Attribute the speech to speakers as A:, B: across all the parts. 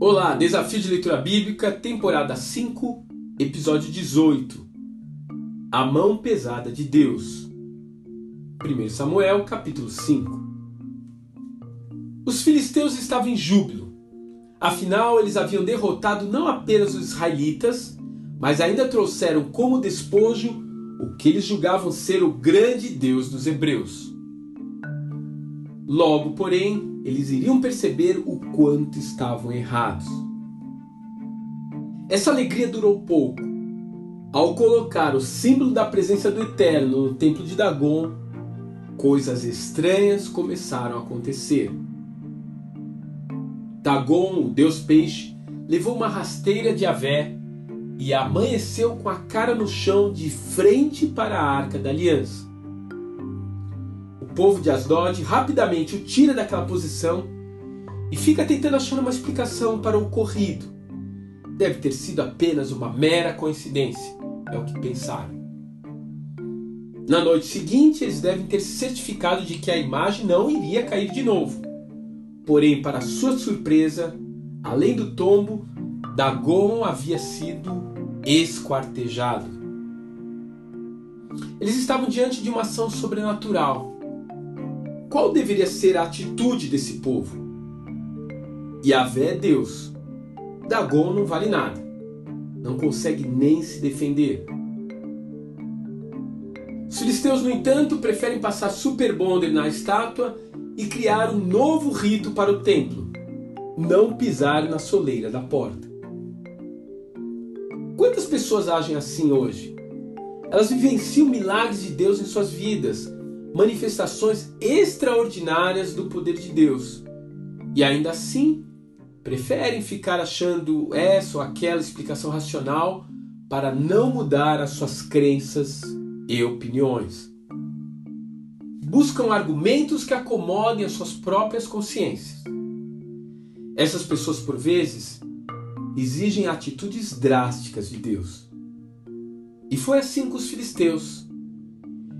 A: Olá, Desafio de Leitura Bíblica, temporada 5, episódio 18. A mão pesada de Deus. 1 Samuel, capítulo 5. Os filisteus estavam em júbilo. Afinal, eles haviam derrotado não apenas os israelitas, mas ainda trouxeram como despojo o que eles julgavam ser o grande Deus dos hebreus. Logo, porém, eles iriam perceber o quanto estavam errados. Essa alegria durou pouco. Ao colocar o símbolo da presença do Eterno no templo de Dagon, coisas estranhas começaram a acontecer. Dagon, o deus peixe, levou uma rasteira de Avé e amanheceu com a cara no chão de frente para a arca da aliança povo de Asdod rapidamente o tira daquela posição e fica tentando achar uma explicação para o ocorrido. Deve ter sido apenas uma mera coincidência, é o que pensaram. Na noite seguinte, eles devem ter certificado de que a imagem não iria cair de novo. Porém, para sua surpresa, além do tombo, Dagon havia sido esquartejado. Eles estavam diante de uma ação sobrenatural qual deveria ser a atitude desse povo? Yahvé é Deus. Dagon não vale nada. Não consegue nem se defender. Os filisteus, no entanto, preferem passar Super Bonder na estátua e criar um novo rito para o templo: não pisar na soleira da porta. Quantas pessoas agem assim hoje? Elas vivenciam milagres de Deus em suas vidas, manifestações extraordinárias do poder de Deus. E ainda assim, preferem ficar achando essa ou aquela explicação racional para não mudar as suas crenças e opiniões. Buscam argumentos que acomodem as suas próprias consciências. Essas pessoas, por vezes, exigem atitudes drásticas de Deus. E foi assim com os filisteus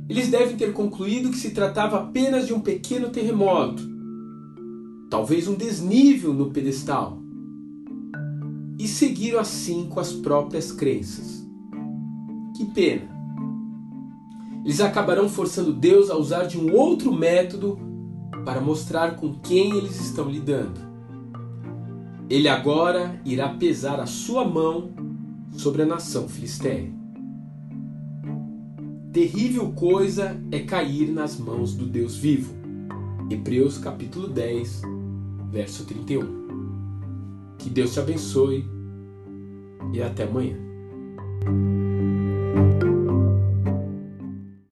A: eles devem ter concluído que se tratava apenas de um pequeno terremoto, talvez um desnível no pedestal, e seguiram assim com as próprias crenças. Que pena! Eles acabarão forçando Deus a usar de um outro método para mostrar com quem eles estão lidando. Ele agora irá pesar a sua mão sobre a nação filisteia. Terrível coisa é cair nas mãos do Deus vivo. Hebreus capítulo 10, verso 31. Que Deus te abençoe e até amanhã.